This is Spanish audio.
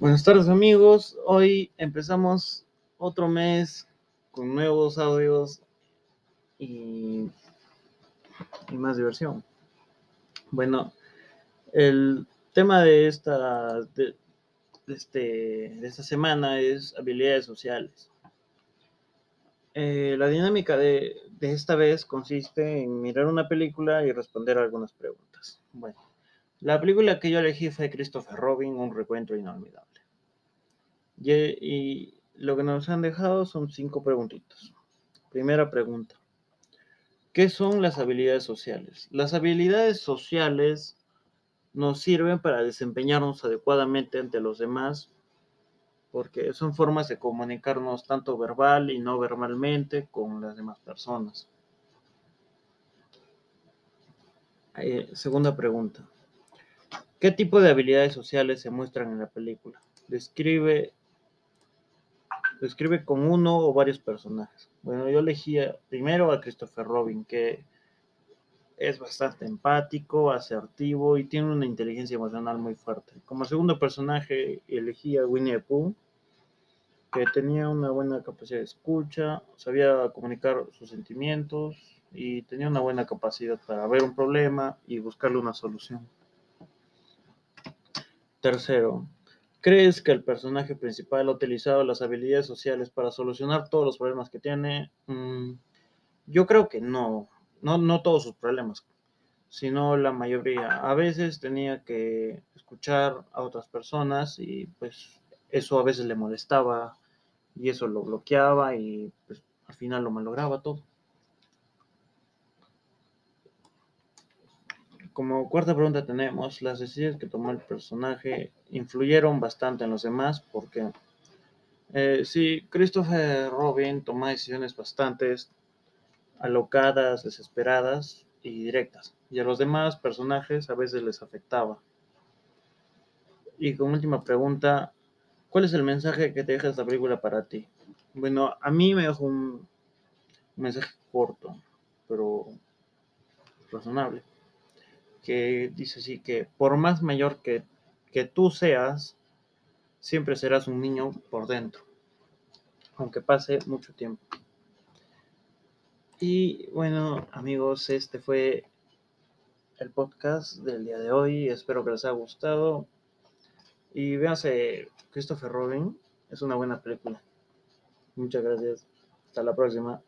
Buenas tardes amigos, hoy empezamos otro mes con nuevos audios y, y más diversión. Bueno, el tema de esta, de, este, de esta semana es habilidades sociales. Eh, la dinámica de, de esta vez consiste en mirar una película y responder algunas preguntas. Bueno, la película que yo elegí fue Christopher Robin, Un recuento inolvidable. Y, lo que nos han dejado son cinco preguntitas. Primera pregunta. ¿Qué son las habilidades sociales? Las habilidades sociales nos sirven para desempeñarnos adecuadamente ante los demás, porque son formas de comunicarnos tanto verbal y no verbalmente con las demás personas. Eh, segunda pregunta. ¿Qué tipo de habilidades sociales se muestran en la película? Describe, describe con uno o varios personajes. Bueno, yo elegí primero a Christopher Robin, que es bastante empático, asertivo y tiene una inteligencia emocional muy fuerte. Como segundo personaje elegí a Winnie the Pooh, que tenía una buena capacidad de escucha, sabía comunicar sus sentimientos y tenía una buena capacidad para ver un problema y buscarle una solución. Tercero, ¿crees que el personaje principal ha utilizado las habilidades sociales para solucionar todos los problemas que tiene? Mm, yo creo que no, no, no todos sus problemas, sino la mayoría. A veces tenía que escuchar a otras personas y pues eso a veces le molestaba y eso lo bloqueaba y pues al final lo malograba todo. Como cuarta pregunta tenemos, las decisiones que tomó el personaje influyeron bastante en los demás porque eh, sí, Christopher Robin toma decisiones bastante alocadas, desesperadas y directas, y a los demás personajes a veces les afectaba. Y como última pregunta, ¿cuál es el mensaje que te deja esta película para ti? Bueno, a mí me dejó un mensaje corto, pero razonable que dice así que por más mayor que, que tú seas, siempre serás un niño por dentro, aunque pase mucho tiempo. Y bueno, amigos, este fue el podcast del día de hoy. Espero que les haya gustado. Y véanse Christopher Robin, es una buena película. Muchas gracias. Hasta la próxima.